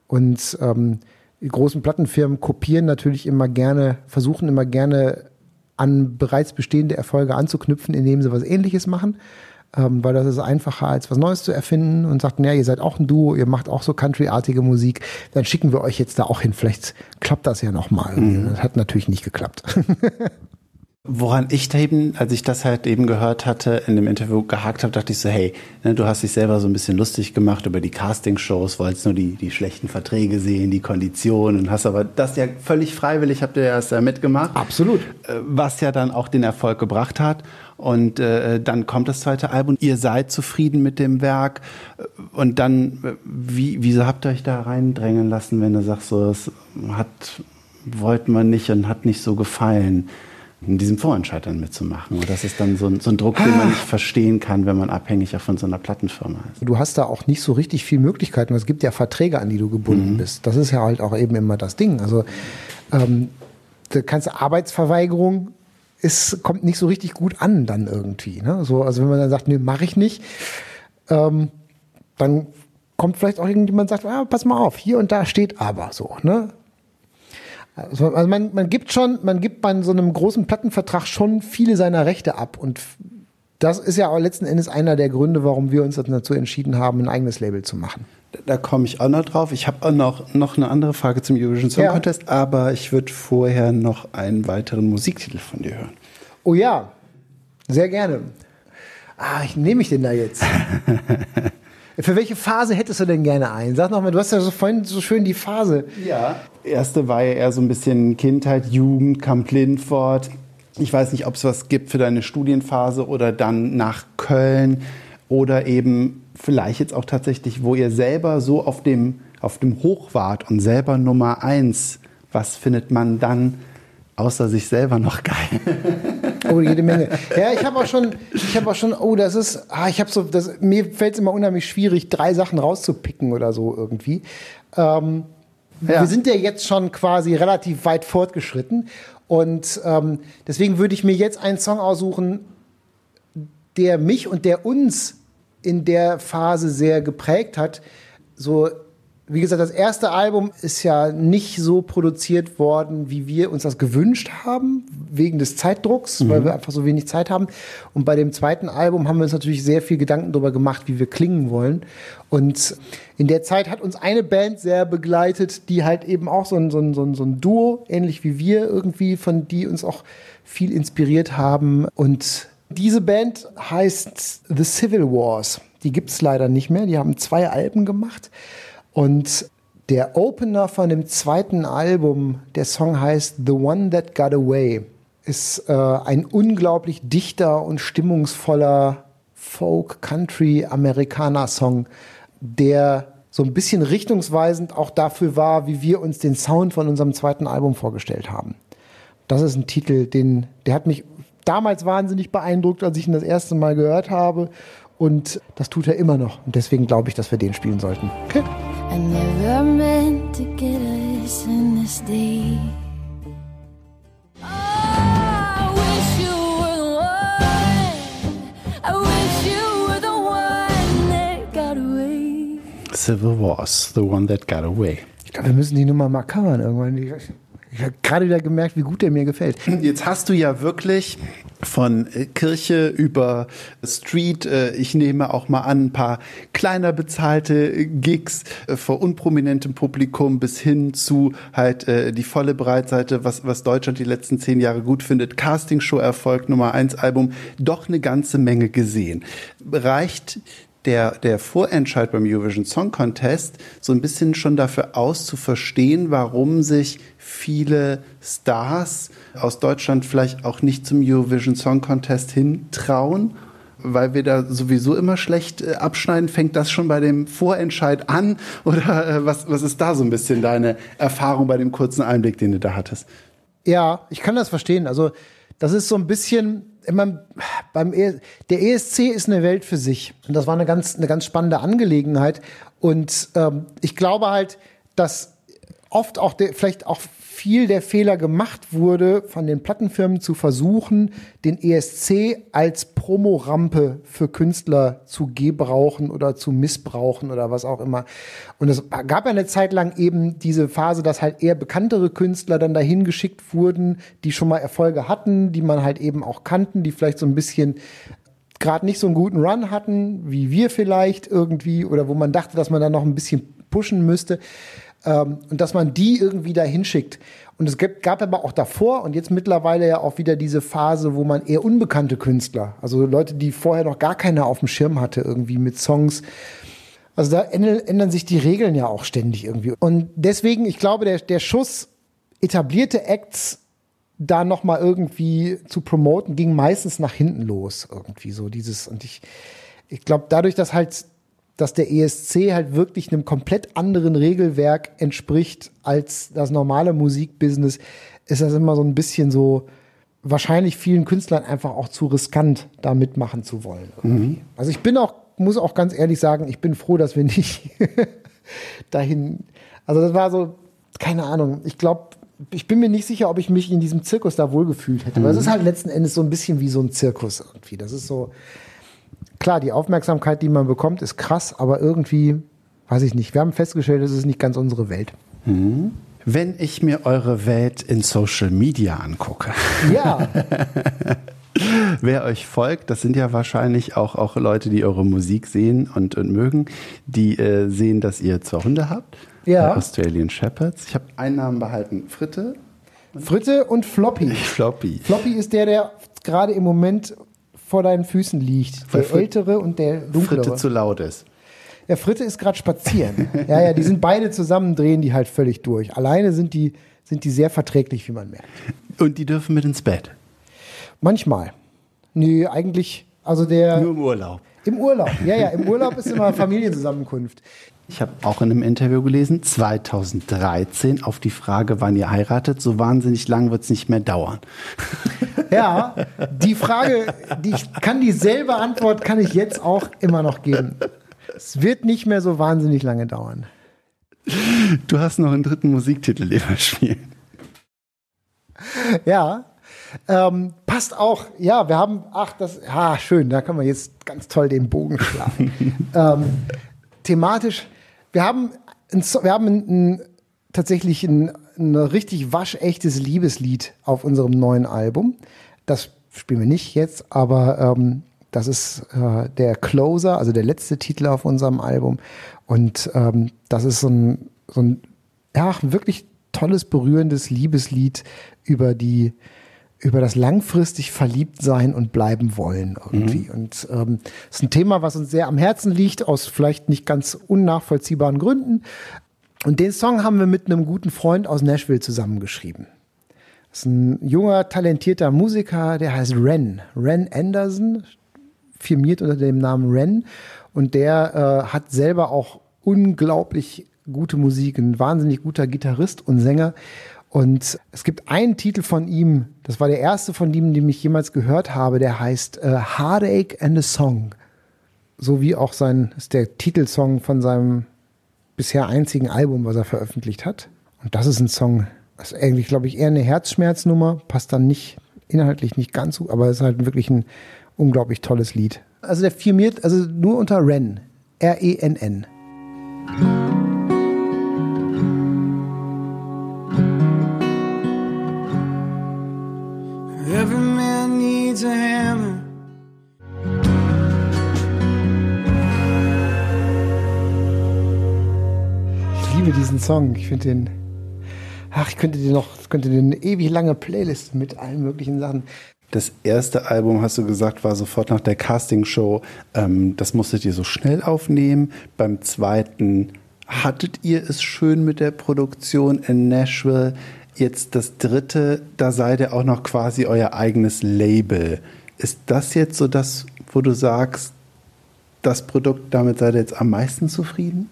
Und ähm, die großen Plattenfirmen kopieren natürlich immer gerne, versuchen immer gerne an bereits bestehende Erfolge anzuknüpfen, indem sie was ähnliches machen. ähm, weil das ist einfacher, als was Neues zu erfinden und sagten, ja, ihr seid auch ein Duo, ihr macht auch so countryartige Musik, dann schicken wir euch jetzt da auch hin. Vielleicht klappt das ja nochmal. Mhm. Das hat natürlich nicht geklappt. Woran ich da eben, als ich das halt eben gehört hatte, in dem Interview gehakt habe, dachte ich so, hey, ne, du hast dich selber so ein bisschen lustig gemacht über die Castingshows, wolltest nur die, die schlechten Verträge sehen, die Konditionen, hast aber das ja völlig freiwillig, habt ihr das ja mitgemacht. Absolut. Äh, was ja dann auch den Erfolg gebracht hat. Und äh, dann kommt das zweite Album. Ihr seid zufrieden mit dem Werk. Und dann, äh, wie, wieso habt ihr euch da reindrängen lassen, wenn du sagst, so, es hat, wollte man nicht und hat nicht so gefallen? In diesem Vorentscheid dann mitzumachen. Und das ist dann so ein, so ein Druck, den man nicht verstehen kann, wenn man abhängig auch von so einer Plattenfirma ist. Du hast da auch nicht so richtig viel Möglichkeiten. Es gibt ja Verträge, an die du gebunden mhm. bist. Das ist ja halt auch eben immer das Ding. Also ähm, da kannst Arbeitsverweigerung es kommt nicht so richtig gut an dann irgendwie. Ne? So, also wenn man dann sagt, nee, mache ich nicht, ähm, dann kommt vielleicht auch irgendjemand und sagt, ah, pass mal auf, hier und da steht aber so. Ne? Also, also man, man gibt schon, man gibt bei so einem großen Plattenvertrag schon viele seiner Rechte ab und das ist ja auch letzten Endes einer der Gründe, warum wir uns dazu entschieden haben, ein eigenes Label zu machen. Da komme ich auch noch drauf. Ich habe auch noch, noch eine andere Frage zum Eurovision Song ja. Contest, aber ich würde vorher noch einen weiteren Musiktitel von dir hören. Oh ja, sehr gerne. Ah, ich nehme ich den da jetzt? Für welche Phase hättest du denn gerne einen? Sag nochmal, du hast ja so vorhin so schön die Phase. Ja, erste war ja eher so ein bisschen Kindheit, Jugend, Camp Lindfort. Ich weiß nicht, ob es was gibt für deine Studienphase oder dann nach Köln oder eben vielleicht jetzt auch tatsächlich, wo ihr selber so auf dem, auf dem Hoch wart und selber Nummer eins. Was findet man dann außer sich selber noch geil? Oh, jede Menge. Ja, ich habe auch schon, ich habe auch schon, oh, das ist, ah, ich habe so, das, mir fällt es immer unheimlich schwierig, drei Sachen rauszupicken oder so irgendwie. Ähm, ja. Wir sind ja jetzt schon quasi relativ weit fortgeschritten und ähm, deswegen würde ich mir jetzt einen Song aussuchen, der mich und der uns in der Phase sehr geprägt hat. So wie gesagt, das erste Album ist ja nicht so produziert worden, wie wir uns das gewünscht haben, wegen des Zeitdrucks, mhm. weil wir einfach so wenig Zeit haben. Und bei dem zweiten Album haben wir uns natürlich sehr viel Gedanken darüber gemacht, wie wir klingen wollen. Und in der Zeit hat uns eine Band sehr begleitet, die halt eben auch so ein, so ein, so ein, so ein Duo, ähnlich wie wir irgendwie, von die uns auch viel inspiriert haben. Und diese Band heißt The Civil Wars. Die gibt's leider nicht mehr. Die haben zwei Alben gemacht. Und der Opener von dem zweiten Album, der Song heißt The One That Got Away, ist äh, ein unglaublich dichter und stimmungsvoller Folk-Country-Amerikaner-Song, der so ein bisschen richtungsweisend auch dafür war, wie wir uns den Sound von unserem zweiten Album vorgestellt haben. Das ist ein Titel, den, der hat mich damals wahnsinnig beeindruckt, als ich ihn das erste Mal gehört habe. Und das tut er immer noch. Und deswegen glaube ich, dass wir den spielen sollten. Okay. I never meant to get us in this deep. Civil Wars, the one that got away. Ich glaube, wir müssen die Nummer mal covern irgendwann. Ich habe gerade wieder gemerkt, wie gut der mir gefällt. Jetzt hast du ja wirklich von äh, Kirche über Street, äh, ich nehme auch mal an, ein paar kleiner bezahlte Gigs äh, vor unprominentem Publikum bis hin zu halt die volle Breitseite, was, was Deutschland die letzten zehn Jahre gut findet, Castingshow-Erfolg, Nummer eins Album, doch eine ganze Menge gesehen. Reicht der, der Vorentscheid beim Eurovision Song Contest so ein bisschen schon dafür aus zu verstehen, warum sich viele Stars aus Deutschland vielleicht auch nicht zum Eurovision Song Contest hintrauen, weil wir da sowieso immer schlecht äh, abschneiden. Fängt das schon bei dem Vorentscheid an? Oder äh, was, was ist da so ein bisschen deine Erfahrung bei dem kurzen Einblick, den du da hattest? Ja, ich kann das verstehen. Also das ist so ein bisschen, immer beim e der ESC ist eine Welt für sich. Und das war eine ganz eine ganz spannende Angelegenheit. Und ähm, ich glaube halt, dass oft auch der, vielleicht auch viel der Fehler gemacht wurde, von den Plattenfirmen zu versuchen, den ESC als Promorampe für Künstler zu gebrauchen oder zu missbrauchen oder was auch immer. Und es gab ja eine Zeit lang eben diese Phase, dass halt eher bekanntere Künstler dann dahin geschickt wurden, die schon mal Erfolge hatten, die man halt eben auch kannten, die vielleicht so ein bisschen gerade nicht so einen guten Run hatten, wie wir vielleicht irgendwie, oder wo man dachte, dass man da noch ein bisschen pushen müsste. Ähm, und dass man die irgendwie da hinschickt. Und es gab, aber auch davor und jetzt mittlerweile ja auch wieder diese Phase, wo man eher unbekannte Künstler, also Leute, die vorher noch gar keiner auf dem Schirm hatte, irgendwie mit Songs. Also da ändern sich die Regeln ja auch ständig irgendwie. Und deswegen, ich glaube, der, der Schuss etablierte Acts da noch mal irgendwie zu promoten, ging meistens nach hinten los irgendwie so dieses und ich ich glaube dadurch, dass halt dass der ESC halt wirklich einem komplett anderen Regelwerk entspricht als das normale Musikbusiness, ist das immer so ein bisschen so wahrscheinlich vielen Künstlern einfach auch zu riskant, da mitmachen zu wollen. Mhm. Also ich bin auch, muss auch ganz ehrlich sagen, ich bin froh, dass wir nicht dahin. Also das war so, keine Ahnung. Ich glaube, ich bin mir nicht sicher, ob ich mich in diesem Zirkus da wohlgefühlt hätte. Mhm. Weil es ist halt letzten Endes so ein bisschen wie so ein Zirkus irgendwie. Das ist so, klar, die Aufmerksamkeit, die man bekommt, ist krass, aber irgendwie, weiß ich nicht. Wir haben festgestellt, es ist nicht ganz unsere Welt. Mhm. Wenn ich mir eure Welt in Social Media angucke. Ja. Wer euch folgt, das sind ja wahrscheinlich auch, auch Leute, die eure Musik sehen und, und mögen, die äh, sehen, dass ihr zwei Hunde habt ja. Australian Shepherds. Ich habe einen Namen behalten, Fritte. Fritte und Floppy. Floppy. Floppy ist der, der gerade im Moment vor deinen Füßen liegt. Der Weil ältere und der dunklere. Fritte zu laut ist. Ja, Fritte ist gerade spazieren. ja, ja, die sind beide zusammen, drehen die halt völlig durch. Alleine sind die, sind die sehr verträglich, wie man merkt. Und die dürfen mit ins Bett? Manchmal. Nee, eigentlich, also der. Nur im Urlaub. Im Urlaub, ja, ja, im Urlaub ist immer Familienzusammenkunft. Ich habe auch in einem Interview gelesen, 2013 auf die Frage, wann ihr heiratet, so wahnsinnig lang wird es nicht mehr dauern. Ja, die Frage, die ich kann dieselbe Antwort kann ich jetzt auch immer noch geben. Es wird nicht mehr so wahnsinnig lange dauern. Du hast noch einen dritten Musiktitel, den wir spielen. Ja, ähm, passt auch. Ja, wir haben, ach, das, ah, schön, da kann man jetzt ganz toll den Bogen schlagen. ähm, thematisch wir haben, ein, wir haben ein, ein, tatsächlich ein, ein richtig waschechtes Liebeslied auf unserem neuen Album. Das spielen wir nicht jetzt, aber ähm, das ist äh, der Closer, also der letzte Titel auf unserem Album. Und ähm, das ist so ein, so ein ja, wirklich tolles, berührendes Liebeslied über die über das langfristig verliebt sein und bleiben wollen irgendwie. Mhm. Und ähm, das ist ein Thema, was uns sehr am Herzen liegt, aus vielleicht nicht ganz unnachvollziehbaren Gründen. Und den Song haben wir mit einem guten Freund aus Nashville zusammengeschrieben. Das ist ein junger, talentierter Musiker, der heißt Ren. Ren Anderson, firmiert unter dem Namen Ren. Und der äh, hat selber auch unglaublich gute Musik, ein wahnsinnig guter Gitarrist und Sänger. Und es gibt einen Titel von ihm, das war der erste von ihm, den ich jemals gehört habe, der heißt äh, Heartache and a Song. So wie auch sein, ist der Titelsong von seinem bisher einzigen Album, was er veröffentlicht hat. Und das ist ein Song, das ist eigentlich, glaube ich, eher eine Herzschmerznummer, passt dann nicht, inhaltlich nicht ganz so, aber es ist halt wirklich ein unglaublich tolles Lied. Also der firmiert, also nur unter Ren, R-E-N-N. -N. Needs a hammer. Ich liebe diesen Song. Ich finde den. Ach, ich könnte dir noch, könnte dir eine ewig lange Playlist mit allen möglichen Sachen. Das erste Album, hast du gesagt, war sofort nach der Castingshow. Ähm, das musstet ihr so schnell aufnehmen. Beim zweiten hattet ihr es schön mit der Produktion in Nashville. Jetzt das dritte, da seid ihr auch noch quasi euer eigenes Label. Ist das jetzt so das, wo du sagst, das Produkt, damit seid ihr jetzt am meisten zufrieden?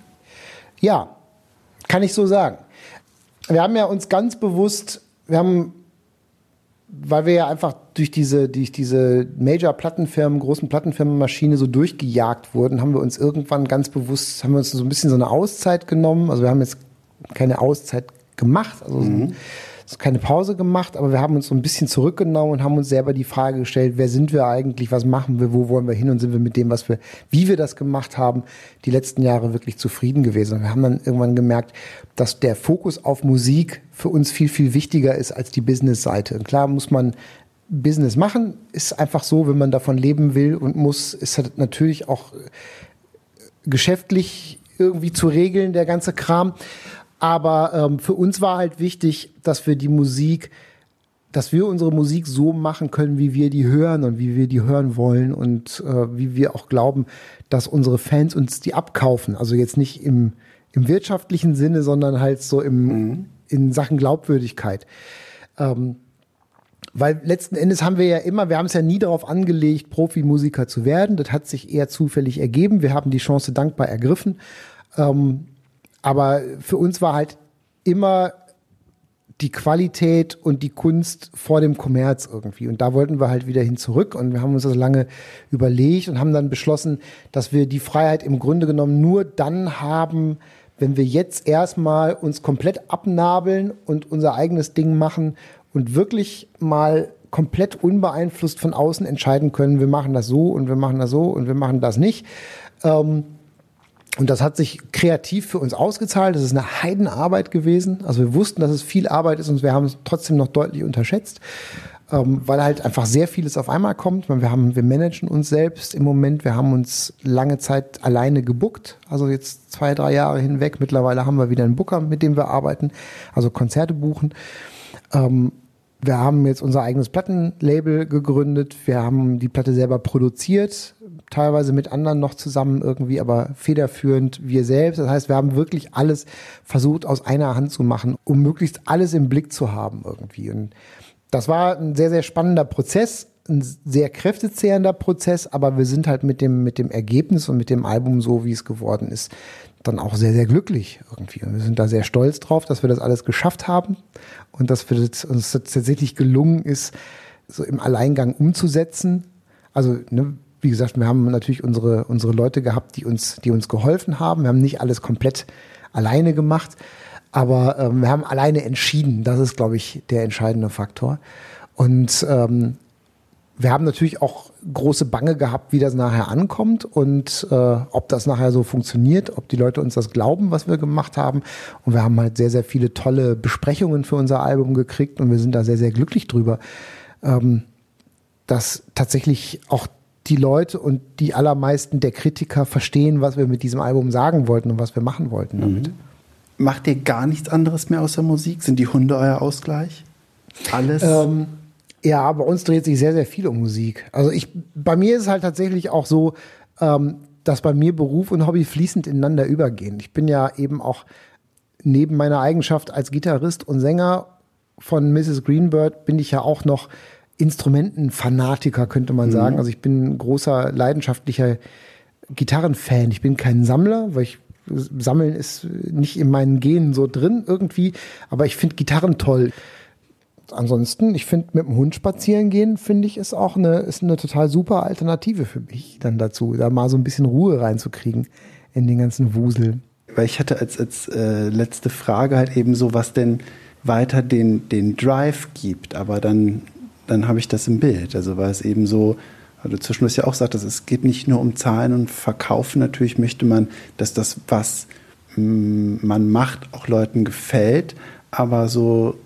Ja, kann ich so sagen. Wir haben ja uns ganz bewusst, wir haben, weil wir ja einfach durch diese, durch diese Major-Plattenfirmen, großen Plattenfirmenmaschine so durchgejagt wurden, haben wir uns irgendwann ganz bewusst, haben wir uns so ein bisschen so eine Auszeit genommen. Also wir haben jetzt keine Auszeit gemacht. Also mhm. es ist keine Pause gemacht, aber wir haben uns so ein bisschen zurückgenommen und haben uns selber die Frage gestellt, wer sind wir eigentlich, was machen wir, wo wollen wir hin und sind wir mit dem, was wir, wie wir das gemacht haben, die letzten Jahre wirklich zufrieden gewesen. Und wir haben dann irgendwann gemerkt, dass der Fokus auf Musik für uns viel, viel wichtiger ist als die Business-Seite. Und klar muss man Business machen. Ist einfach so, wenn man davon leben will und muss, ist halt natürlich auch geschäftlich irgendwie zu regeln, der ganze Kram. Aber ähm, für uns war halt wichtig, dass wir die Musik, dass wir unsere Musik so machen können, wie wir die hören und wie wir die hören wollen und äh, wie wir auch glauben, dass unsere Fans uns die abkaufen. Also jetzt nicht im, im wirtschaftlichen Sinne, sondern halt so im, mhm. in Sachen Glaubwürdigkeit. Ähm, weil letzten Endes haben wir ja immer, wir haben es ja nie darauf angelegt, Profimusiker zu werden. Das hat sich eher zufällig ergeben. Wir haben die Chance dankbar ergriffen. Ähm, aber für uns war halt immer die Qualität und die Kunst vor dem Kommerz irgendwie. Und da wollten wir halt wieder hin zurück. Und wir haben uns das lange überlegt und haben dann beschlossen, dass wir die Freiheit im Grunde genommen nur dann haben, wenn wir jetzt erstmal uns komplett abnabeln und unser eigenes Ding machen und wirklich mal komplett unbeeinflusst von außen entscheiden können, wir machen das so und wir machen das so und wir machen das nicht. Ähm, und das hat sich kreativ für uns ausgezahlt. Das ist eine Heidenarbeit gewesen. Also wir wussten, dass es viel Arbeit ist und wir haben es trotzdem noch deutlich unterschätzt, ähm, weil halt einfach sehr vieles auf einmal kommt. Wir haben, wir managen uns selbst im Moment. Wir haben uns lange Zeit alleine gebuckt. Also jetzt zwei, drei Jahre hinweg. Mittlerweile haben wir wieder einen Booker, mit dem wir arbeiten. Also Konzerte buchen. Ähm, wir haben jetzt unser eigenes Plattenlabel gegründet. Wir haben die Platte selber produziert, teilweise mit anderen noch zusammen irgendwie, aber federführend wir selbst. Das heißt, wir haben wirklich alles versucht aus einer Hand zu machen, um möglichst alles im Blick zu haben irgendwie. Und das war ein sehr, sehr spannender Prozess, ein sehr kräftezehrender Prozess, aber wir sind halt mit dem, mit dem Ergebnis und mit dem Album so, wie es geworden ist, dann auch sehr, sehr glücklich irgendwie. Und wir sind da sehr stolz drauf, dass wir das alles geschafft haben und dass wir das, uns das tatsächlich gelungen ist, so im Alleingang umzusetzen. Also, ne, wie gesagt, wir haben natürlich unsere, unsere Leute gehabt, die uns, die uns geholfen haben. Wir haben nicht alles komplett alleine gemacht, aber ähm, wir haben alleine entschieden. Das ist, glaube ich, der entscheidende Faktor. Und ähm, wir haben natürlich auch große Bange gehabt, wie das nachher ankommt und äh, ob das nachher so funktioniert, ob die Leute uns das glauben, was wir gemacht haben. Und wir haben halt sehr, sehr viele tolle Besprechungen für unser Album gekriegt und wir sind da sehr, sehr glücklich drüber, ähm, dass tatsächlich auch die Leute und die allermeisten der Kritiker verstehen, was wir mit diesem Album sagen wollten und was wir machen wollten damit. Mhm. Macht ihr gar nichts anderes mehr außer Musik? Sind die Hunde euer Ausgleich? Alles? Ähm, ja, bei uns dreht sich sehr, sehr viel um Musik. Also ich, bei mir ist es halt tatsächlich auch so, ähm, dass bei mir Beruf und Hobby fließend ineinander übergehen. Ich bin ja eben auch neben meiner Eigenschaft als Gitarrist und Sänger von Mrs. Greenbird bin ich ja auch noch Instrumentenfanatiker, könnte man mhm. sagen. Also ich bin ein großer leidenschaftlicher Gitarrenfan. Ich bin kein Sammler, weil ich Sammeln ist nicht in meinen Genen so drin irgendwie, aber ich finde Gitarren toll ansonsten, ich finde, mit dem Hund spazieren gehen, finde ich, ist auch eine, ist eine total super Alternative für mich dann dazu, da mal so ein bisschen Ruhe reinzukriegen in den ganzen Wusel. Weil ich hatte als, als äh, letzte Frage halt eben so, was denn weiter den, den Drive gibt, aber dann, dann habe ich das im Bild. Also war es eben so, weil du zwischendurch ja auch sagtest, es geht nicht nur um Zahlen und Verkaufen. Natürlich möchte man, dass das, was mm, man macht, auch Leuten gefällt. Aber so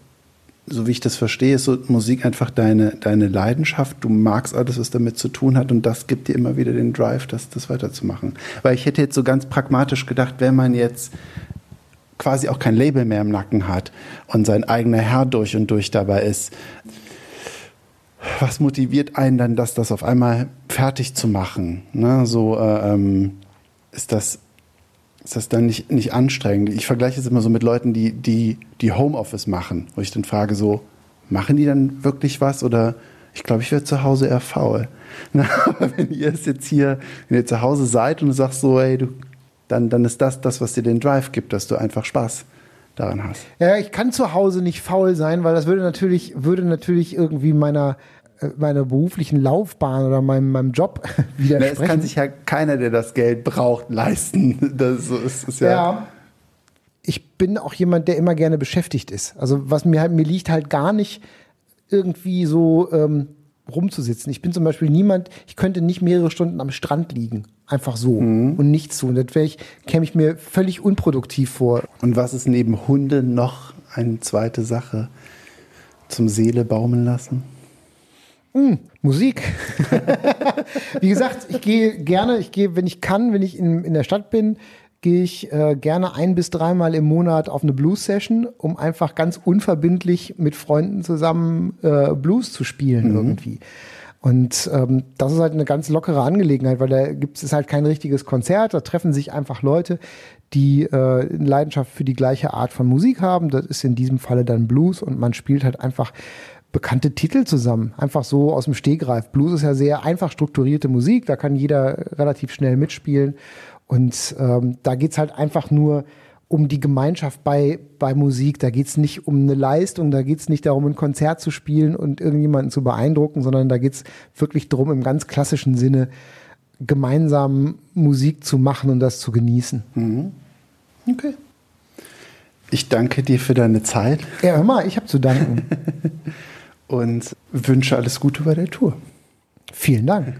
so wie ich das verstehe, ist so Musik einfach deine, deine Leidenschaft. Du magst alles, was damit zu tun hat und das gibt dir immer wieder den Drive, das, das weiterzumachen. Weil ich hätte jetzt so ganz pragmatisch gedacht, wenn man jetzt quasi auch kein Label mehr im Nacken hat und sein eigener Herr durch und durch dabei ist, was motiviert einen dann, das, das auf einmal fertig zu machen? Ne? So äh, ähm, ist das ist das dann nicht, nicht anstrengend? Ich vergleiche es immer so mit Leuten, die, die, die Homeoffice machen, wo ich dann frage so, machen die dann wirklich was oder ich glaube, ich werde zu Hause eher faul. Na, aber wenn ihr es jetzt hier, wenn ihr zu Hause seid und du sagst so, ey, du, dann, dann ist das das, was dir den Drive gibt, dass du einfach Spaß daran hast. Ja, ich kann zu Hause nicht faul sein, weil das würde natürlich, würde natürlich irgendwie meiner, meiner beruflichen Laufbahn oder meinem, meinem Job widersprechen. es kann sich ja keiner, der das Geld braucht, leisten. Das ist, ist ja, ja. Ich bin auch jemand, der immer gerne beschäftigt ist. Also was mir halt, mir liegt halt gar nicht irgendwie so ähm, rumzusitzen. Ich bin zum Beispiel niemand, ich könnte nicht mehrere Stunden am Strand liegen. Einfach so mhm. und nichts tun. Das ich, käme ich mir völlig unproduktiv vor. Und was ist neben Hunde noch eine zweite Sache zum Seele baumeln lassen? Hm, Musik. Wie gesagt, ich gehe gerne, ich gehe, wenn ich kann, wenn ich in, in der Stadt bin, gehe ich äh, gerne ein bis dreimal im Monat auf eine Blues-Session, um einfach ganz unverbindlich mit Freunden zusammen äh, Blues zu spielen mhm. irgendwie. Und ähm, das ist halt eine ganz lockere Angelegenheit, weil da gibt es halt kein richtiges Konzert, da treffen sich einfach Leute, die äh, eine Leidenschaft für die gleiche Art von Musik haben. Das ist in diesem Falle dann Blues und man spielt halt einfach bekannte Titel zusammen. Einfach so aus dem Stegreif. Blues ist ja sehr einfach strukturierte Musik, da kann jeder relativ schnell mitspielen. Und ähm, da geht's halt einfach nur um die Gemeinschaft bei, bei Musik. Da geht's nicht um eine Leistung, da geht's nicht darum, ein Konzert zu spielen und irgendjemanden zu beeindrucken, sondern da geht's wirklich darum, im ganz klassischen Sinne gemeinsam Musik zu machen und das zu genießen. Mhm. Okay. Ich danke dir für deine Zeit. Ja, hör mal, ich habe zu danken. und wünsche alles Gute bei der Tour. Vielen Dank.